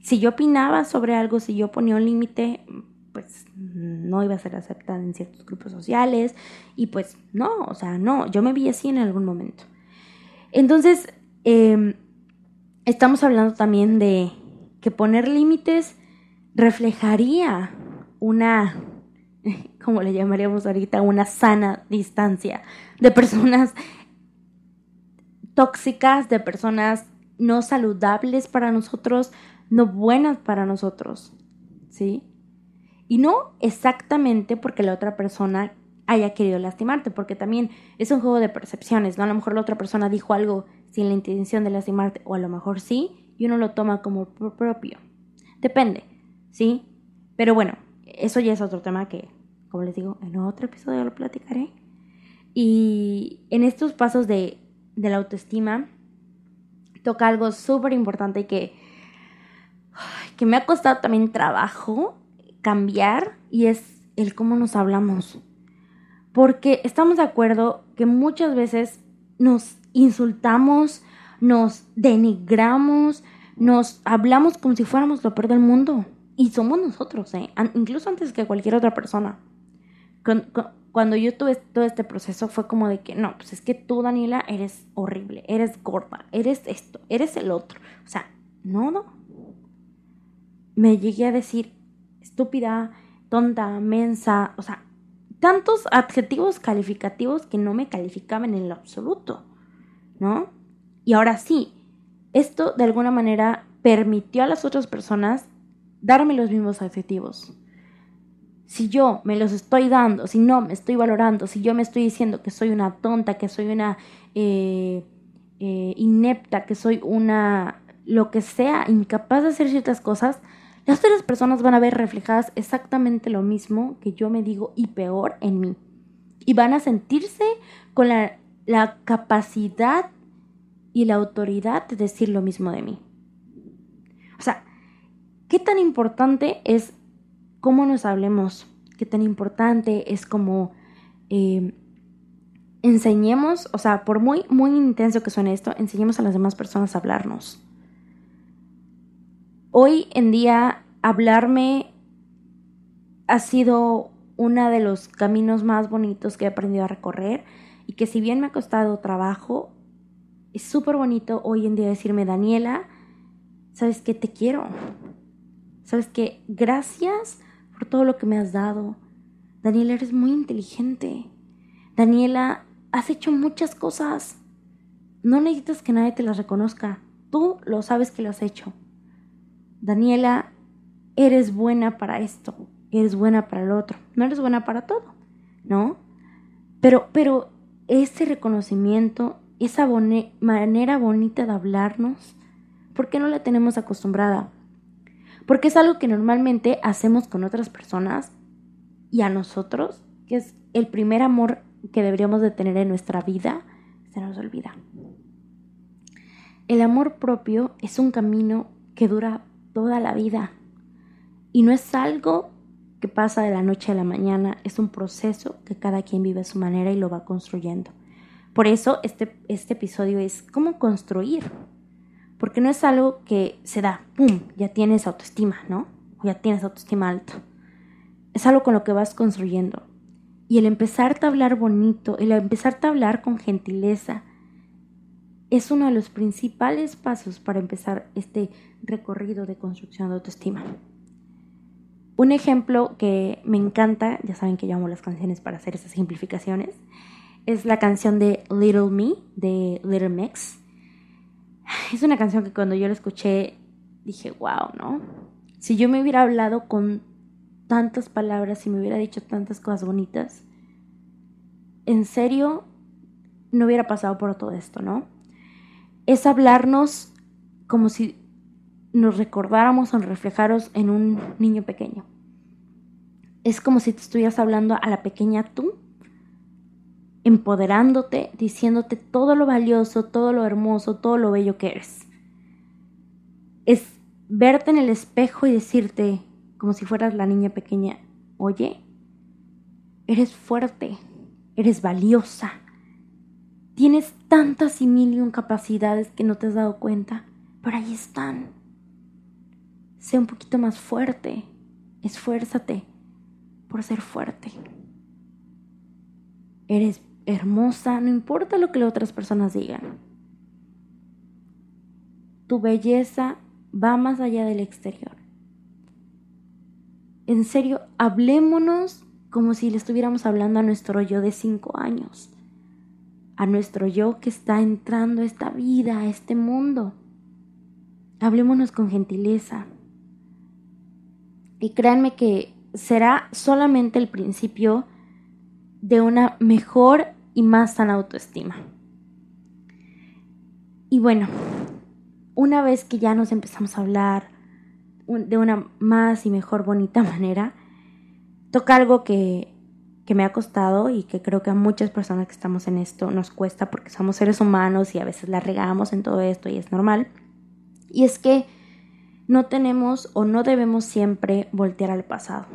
Speaker 1: si yo opinaba sobre algo, si yo ponía un límite, pues no iba a ser aceptada en ciertos grupos sociales y pues no, o sea, no, yo me vi así en algún momento. Entonces, em, estamos hablando también de que poner límites reflejaría una, como le llamaríamos ahorita, una sana distancia de personas tóxicas, de personas no saludables para nosotros, no buenas para nosotros, ¿sí? Y no exactamente porque la otra persona haya querido lastimarte, porque también es un juego de percepciones, ¿no? A lo mejor la otra persona dijo algo sin la intención de lastimarte, o a lo mejor sí, y uno lo toma como propio. Depende. ¿sí? Pero bueno, eso ya es otro tema que, como les digo, en otro episodio lo platicaré. Y en estos pasos de, de la autoestima toca algo súper importante que, que me ha costado también trabajo cambiar y es el cómo nos hablamos. Porque estamos de acuerdo que muchas veces nos insultamos, nos denigramos, nos hablamos como si fuéramos lo peor del mundo. Y somos nosotros, ¿eh? incluso antes que cualquier otra persona. Cuando yo tuve todo este proceso fue como de que, no, pues es que tú, Daniela, eres horrible, eres gorda, eres esto, eres el otro. O sea, no, no. Me llegué a decir estúpida, tonta, mensa, o sea, tantos adjetivos calificativos que no me calificaban en lo absoluto, ¿no? Y ahora sí, esto de alguna manera permitió a las otras personas darme los mismos adjetivos. Si yo me los estoy dando, si no me estoy valorando, si yo me estoy diciendo que soy una tonta, que soy una eh, eh, inepta, que soy una lo que sea, incapaz de hacer ciertas cosas, las otras personas van a ver reflejadas exactamente lo mismo que yo me digo y peor en mí. Y van a sentirse con la, la capacidad y la autoridad de decir lo mismo de mí. O sea, ¿qué tan importante es cómo nos hablemos? ¿Qué tan importante es cómo eh, enseñemos, o sea, por muy, muy intenso que suene esto, enseñemos a las demás personas a hablarnos? Hoy en día, hablarme ha sido uno de los caminos más bonitos que he aprendido a recorrer y que si bien me ha costado trabajo, es súper bonito hoy en día decirme, Daniela, sabes que te quiero. Sabes que gracias por todo lo que me has dado. Daniela, eres muy inteligente. Daniela, has hecho muchas cosas. No necesitas que nadie te las reconozca. Tú lo sabes que lo has hecho. Daniela, eres buena para esto. Eres buena para el otro. No eres buena para todo, ¿no? Pero, pero ese reconocimiento, esa manera bonita de hablarnos, ¿Por qué no la tenemos acostumbrada? Porque es algo que normalmente hacemos con otras personas y a nosotros, que es el primer amor que deberíamos de tener en nuestra vida, se nos olvida. El amor propio es un camino que dura toda la vida y no es algo que pasa de la noche a la mañana, es un proceso que cada quien vive a su manera y lo va construyendo. Por eso este, este episodio es cómo construir porque no es algo que se da, ¡pum!, ya tienes autoestima, ¿no? Ya tienes autoestima alta. Es algo con lo que vas construyendo. Y el empezarte a hablar bonito, el empezarte a hablar con gentileza, es uno de los principales pasos para empezar este recorrido de construcción de autoestima. Un ejemplo que me encanta, ya saben que yo amo las canciones para hacer esas simplificaciones, es la canción de Little Me de Little Mix es una canción que cuando yo la escuché dije, wow, ¿no? Si yo me hubiera hablado con tantas palabras y me hubiera dicho tantas cosas bonitas, en serio, no hubiera pasado por todo esto, ¿no? Es hablarnos como si nos recordáramos o reflejaros en un niño pequeño. Es como si te estuvieras hablando a la pequeña tú empoderándote, diciéndote todo lo valioso, todo lo hermoso, todo lo bello que eres. Es verte en el espejo y decirte, como si fueras la niña pequeña, oye, eres fuerte, eres valiosa, tienes tantas y mil y capacidades que no te has dado cuenta, pero ahí están. Sé un poquito más fuerte, esfuérzate por ser fuerte. Eres hermosa, no importa lo que otras personas digan. Tu belleza va más allá del exterior. En serio, hablémonos como si le estuviéramos hablando a nuestro yo de cinco años, a nuestro yo que está entrando a esta vida, a este mundo. Hablémonos con gentileza. Y créanme que será solamente el principio de una mejor y más sana autoestima. Y bueno, una vez que ya nos empezamos a hablar de una más y mejor bonita manera, toca algo que, que me ha costado y que creo que a muchas personas que estamos en esto nos cuesta porque somos seres humanos y a veces la regamos en todo esto y es normal. Y es que no tenemos o no debemos siempre voltear al pasado.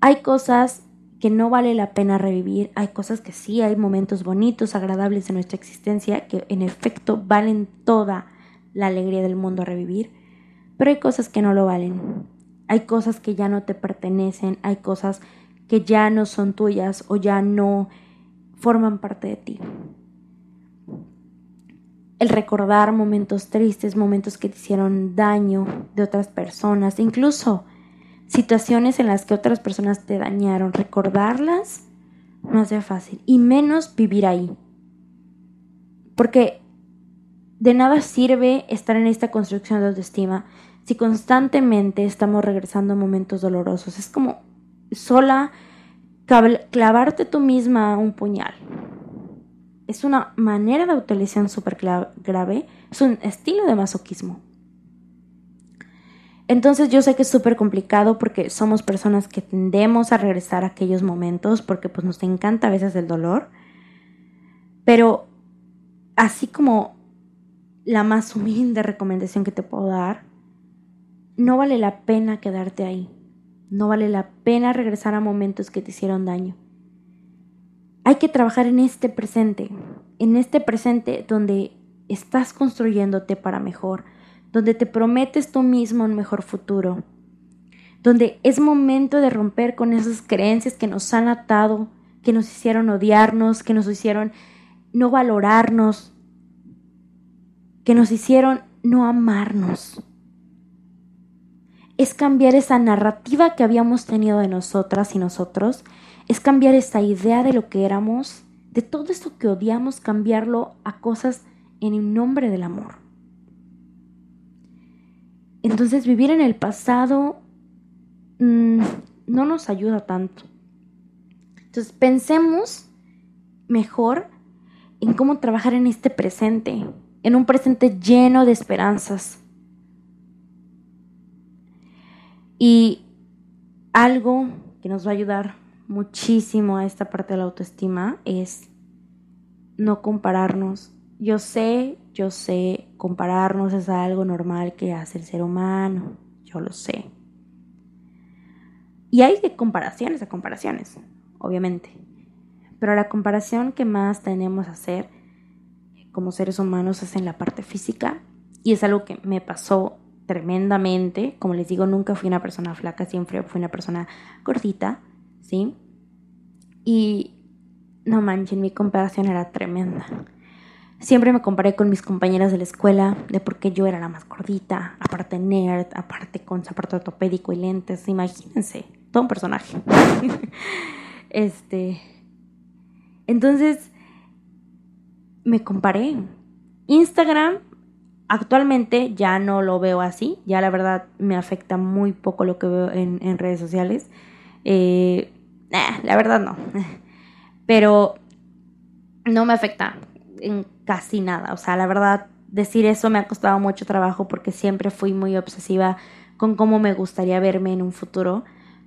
Speaker 1: Hay cosas que no vale la pena revivir. Hay cosas que sí, hay momentos bonitos, agradables en nuestra existencia, que en efecto valen toda la alegría del mundo revivir, pero hay cosas que no lo valen. Hay cosas que ya no te pertenecen, hay cosas que ya no son tuyas o ya no forman parte de ti. El recordar momentos tristes, momentos que te hicieron daño de otras personas, incluso situaciones en las que otras personas te dañaron, recordarlas no hace fácil y menos vivir ahí. Porque de nada sirve estar en esta construcción de autoestima si constantemente estamos regresando a momentos dolorosos. Es como sola clavarte tú misma un puñal. Es una manera de autolesión súper grave, es un estilo de masoquismo. Entonces yo sé que es súper complicado porque somos personas que tendemos a regresar a aquellos momentos porque pues nos encanta a veces el dolor. Pero así como la más humilde recomendación que te puedo dar, no vale la pena quedarte ahí. No vale la pena regresar a momentos que te hicieron daño. Hay que trabajar en este presente, en este presente donde estás construyéndote para mejor, donde te prometes tú mismo un mejor futuro, donde es momento de romper con esas creencias que nos han atado, que nos hicieron odiarnos, que nos hicieron no valorarnos, que nos hicieron no amarnos. Es cambiar esa narrativa que habíamos tenido de nosotras y nosotros, es cambiar esa idea de lo que éramos, de todo esto que odiamos, cambiarlo a cosas en el nombre del amor. Entonces vivir en el pasado mm, no nos ayuda tanto. Entonces pensemos mejor en cómo trabajar en este presente, en un presente lleno de esperanzas. Y algo que nos va a ayudar muchísimo a esta parte de la autoestima es no compararnos yo sé, yo sé, compararnos es algo normal que hace el ser humano, yo lo sé. Y hay de comparaciones a comparaciones, obviamente. Pero la comparación que más tenemos a hacer como seres humanos es en la parte física. Y es algo que me pasó tremendamente. Como les digo, nunca fui una persona flaca, siempre fui una persona gordita, ¿sí? Y no manchen, mi comparación era tremenda. Siempre me comparé con mis compañeras de la escuela de por qué yo era la más gordita, aparte nerd, aparte con zapato ortopédico y lentes, imagínense, todo un personaje. este. Entonces, me comparé. Instagram actualmente ya no lo veo así, ya la verdad me afecta muy poco lo que veo en, redes sociales. Eh, la verdad no. Pero no me afecta en casi nada. O sea, la verdad, decir eso me ha costado mucho trabajo porque siempre fui muy obsesiva con cómo me gustaría verme en un futuro.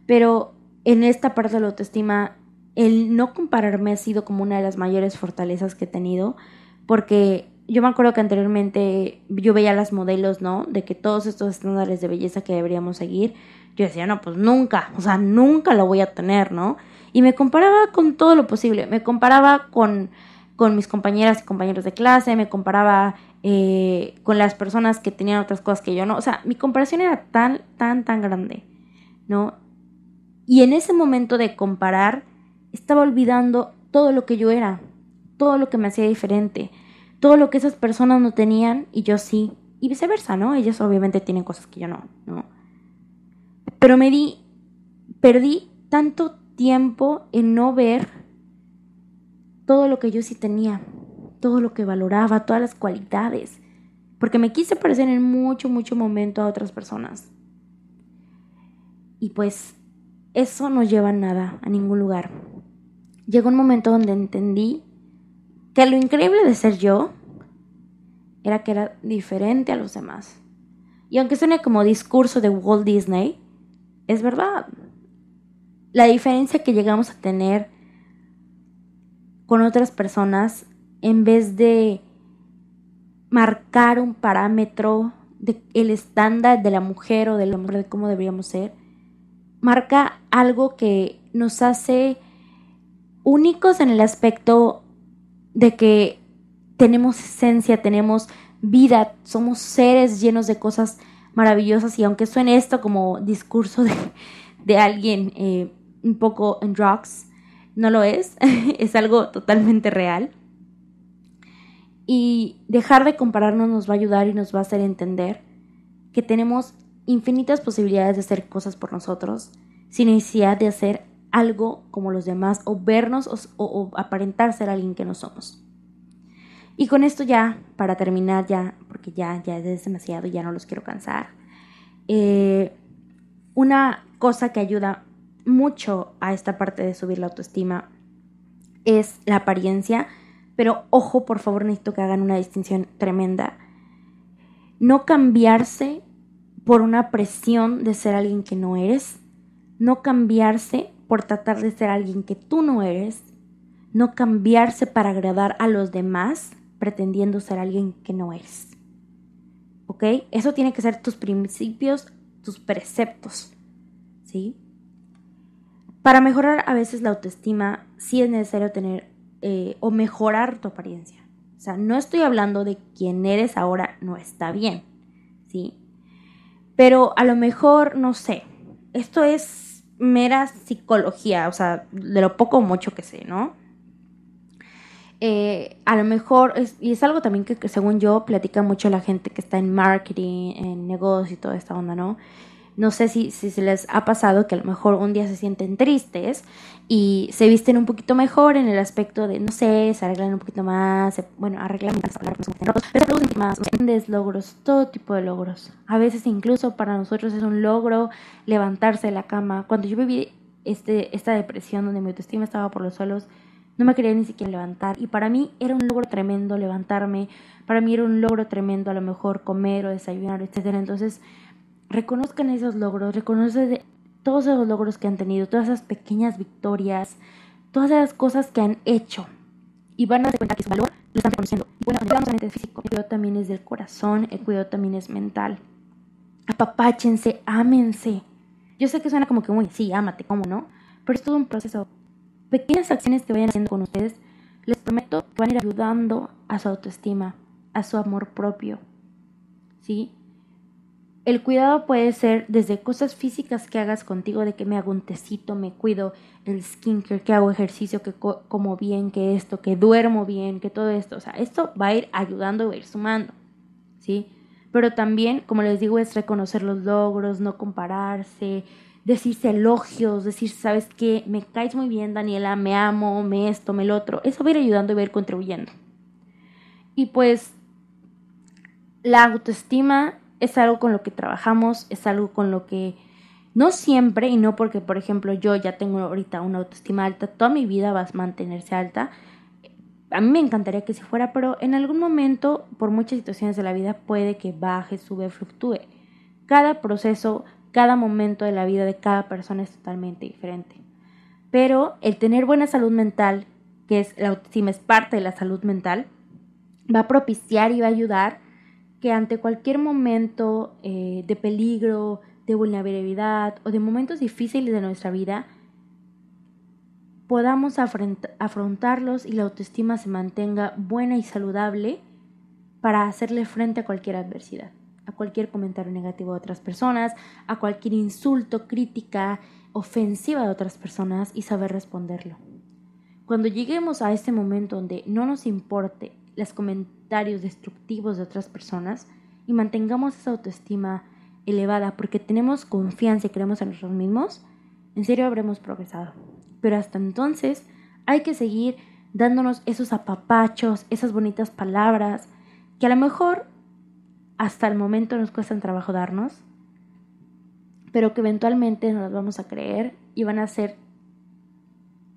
Speaker 1: Pero en esta parte de la autoestima, el no compararme ha sido como una de las mayores fortalezas que he tenido. Porque yo me acuerdo que anteriormente yo veía las modelos, ¿no? De que todos estos estándares de belleza que deberíamos seguir, yo decía, no, pues nunca, o sea, nunca lo voy a tener, ¿no? Y me comparaba con todo lo posible, me comparaba con con mis compañeras y compañeros de clase, me comparaba eh, con las personas que tenían otras cosas que yo no. O sea, mi comparación era tan, tan, tan grande, ¿no? Y en ese momento de comparar, estaba olvidando todo lo que yo era, todo lo que me hacía diferente, todo lo que esas personas no tenían y yo sí. Y viceversa, ¿no? Ellas obviamente tienen cosas que yo no, ¿no? Pero me di, perdí tanto tiempo en no ver todo lo que yo sí tenía, todo lo que valoraba, todas las cualidades, porque me quise parecer en mucho, mucho momento a otras personas. Y pues eso no lleva a nada, a ningún lugar. Llegó un momento donde entendí que lo increíble de ser yo era que era diferente a los demás. Y aunque suene como discurso de Walt Disney, es verdad. La diferencia que llegamos a tener con otras personas en vez de marcar un parámetro del el estándar de la mujer o del hombre de cómo deberíamos ser, marca algo que nos hace únicos en el aspecto de que tenemos esencia, tenemos vida, somos seres llenos de cosas maravillosas. Y aunque suene esto como discurso de, alguien eh, un poco en drugs, no lo es, es algo totalmente real. Y dejar de compararnos nos va a ayudar y nos va a hacer entender que tenemos infinitas posibilidades de hacer cosas por nosotros sin necesidad de hacer algo como los demás o vernos o, aparentar ser alguien que no somos. Y con esto ya, para terminar ya, porque ya, ya es demasiado, ya no los quiero cansar. Eh, una cosa que ayuda mucho a esta parte de subir la autoestima es la apariencia, pero ojo, por favor, necesito que hagan una distinción tremenda. No cambiarse por una presión de ser alguien que no eres, no cambiarse por tratar de ser alguien que tú no eres, no cambiarse para agradar a los demás pretendiendo ser alguien que no eres. ¿Ok? Eso tiene que ser tus principios, tus preceptos. ¿Sí? Para mejorar a veces la autoestima, sí es necesario tener eh, o mejorar tu apariencia. O sea, no estoy hablando de quién eres ahora, no está bien. ¿Sí? Pero a lo mejor, no sé, esto es mera psicología, o sea, de lo poco o mucho que sé, ¿no? Eh, a lo mejor, y es algo también que, según yo platica mucho la gente que está en marketing, en negocio y toda esta onda, ¿no? No sé si, si se les ha pasado que a lo mejor un día se sienten tristes y se visten un poquito mejor en el aspecto de, no sé, se arreglan un poquito más, bueno, arreglan más, pero se más, grandes logros, todo tipo de logros. A veces incluso para nosotros es un logro levantarse de la cama. Cuando yo viví este, esta depresión donde mi autoestima estaba por los suelos, no me quería ni siquiera levantar. Y para mí era un logro tremendo levantarme. Para mí era un logro tremendo a lo mejor comer o desayunar, etc. Entonces, reconozcan esos logros, reconocen todos esos logros que han tenido, todas esas pequeñas victorias, todas esas cosas que han hecho. Y van a dar cuenta que su valor lo están reconociendo. Bueno, cuando hablamos de físico, el cuidado también es del corazón, el cuidado también es mental. Apapáchense, ámense. Yo sé que suena como que muy, sí, ámate, ¿cómo no? Pero es todo un proceso pequeñas acciones que vayan haciendo con ustedes, les prometo que van a ir ayudando a su autoestima, a su amor propio. ¿Sí? El cuidado puede ser desde cosas físicas que hagas contigo, de que me hago un tecito, me cuido, el skincare, que hago ejercicio, que como bien, que esto, que duermo bien, que todo esto. O sea, esto va a ir ayudando, va a ir sumando. ¿Sí? Pero también, como les digo, es reconocer los logros, no compararse, decirse elogios, decir, ¿sabes qué? Me caes muy bien, Daniela, me amo, me esto, me lo otro. Eso va a ir ayudando y va a ir contribuyendo. Y pues la autoestima es algo con lo que trabajamos, es algo con lo que no siempre, y no porque, por ejemplo, yo ya tengo ahorita una autoestima alta, toda mi vida vas a mantenerse alta. A mí me encantaría que si fuera, pero en algún momento, por muchas situaciones de la vida, puede que baje, sube, fluctúe. Cada proceso cada momento de la vida de cada persona es totalmente diferente. Pero el tener buena salud mental, que es la autoestima es parte de la salud mental, va a propiciar y va a ayudar que ante cualquier momento eh, de peligro, de vulnerabilidad o de momentos difíciles de nuestra vida, podamos afrontarlos y la autoestima se mantenga buena y saludable para hacerle frente a cualquier adversidad a cualquier comentario negativo de otras personas, a cualquier insulto, crítica, ofensiva de otras personas y saber responderlo. Cuando lleguemos a este momento donde no nos importe los comentarios destructivos de otras personas y mantengamos esa autoestima elevada porque tenemos confianza y creemos en nosotros mismos, en serio habremos progresado. Pero hasta entonces hay que seguir dándonos esos apapachos, esas bonitas palabras, que a lo mejor hasta el momento nos cuesta trabajo darnos, pero que eventualmente nos las vamos a creer y van a ser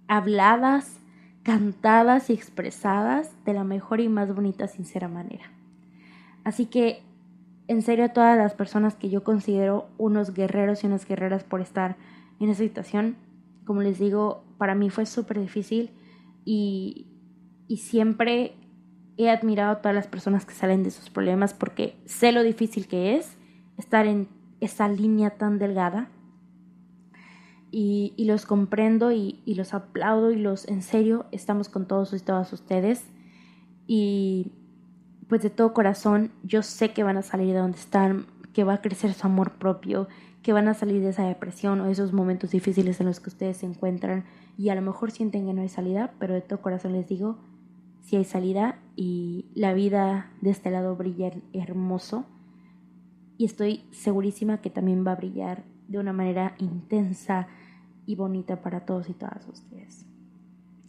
Speaker 1: habladas, cantadas y expresadas de la mejor y más bonita, sincera manera. Así que, en serio, a todas las personas que yo considero unos guerreros y unas guerreras por estar en esa situación, como les digo, para mí fue súper difícil y, y siempre he admirado a todas las personas que salen de sus problemas porque sé lo difícil que es estar en esa línea tan delgada. Y, los comprendo y, los aplaudo y los en serio estamos con todos y todas ustedes. Y pues de todo corazón yo sé que van a salir de donde están, que va a crecer su amor propio, que van a salir de esa depresión o esos momentos difíciles en los que ustedes se encuentran y a lo mejor sienten que no hay salida, pero de todo corazón les digo, si hay salida y la vida de este lado brilla hermoso y estoy segurísima que también va a brillar de una manera intensa y bonita para todos y todas ustedes.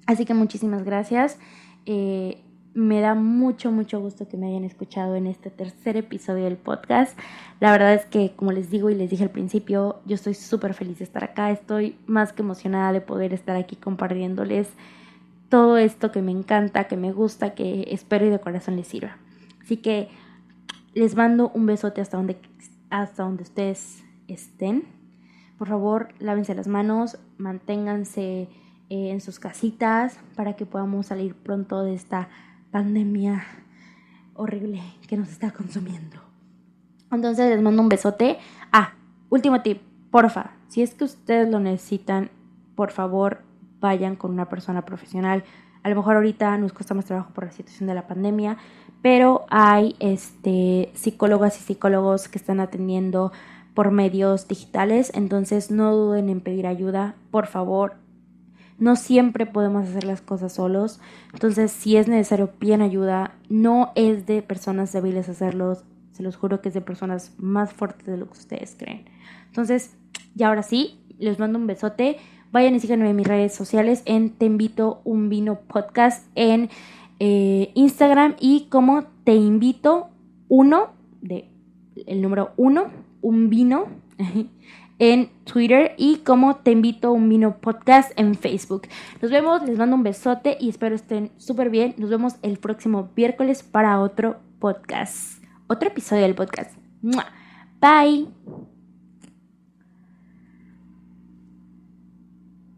Speaker 1: Así que muchísimas gracias. Eh, me da mucho, mucho gusto que me hayan escuchado en este tercer episodio del podcast. La verdad es que, como les digo y les dije al principio, yo estoy súper feliz de estar acá. Estoy más que emocionada de poder estar aquí compartiéndoles todo esto que me encanta, que me gusta, que espero y de corazón les sirva. Así que les mando un besote hasta donde hasta donde ustedes estén. Por favor, lávense las manos, manténganse eh, en sus casitas para que podamos salir pronto de esta pandemia horrible que nos está consumiendo. Entonces les mando un besote. Ah, último tip, porfa, si es que ustedes lo necesitan, por favor vayan con una persona profesional. A lo mejor ahorita nos cuesta más trabajo por la situación de la pandemia, pero hay este, psicólogas y psicólogos que están atendiendo por medios digitales, entonces no duden en pedir ayuda, por favor. No siempre podemos hacer las cosas solos, entonces si es necesario piden ayuda, no es de personas débiles hacerlos, se los juro que es de personas más fuertes de lo que ustedes creen. Entonces, y ahora sí, les mando un besote. Vayan y síganme en mis redes sociales en Te Invito un Vino Podcast en eh, Instagram y como Te Invito uno, de el número uno, un vino en Twitter y como Te Invito un Vino Podcast en Facebook. Nos vemos, les mando un besote y espero estén súper bien. Nos vemos el próximo miércoles para otro podcast, otro episodio del podcast. Bye.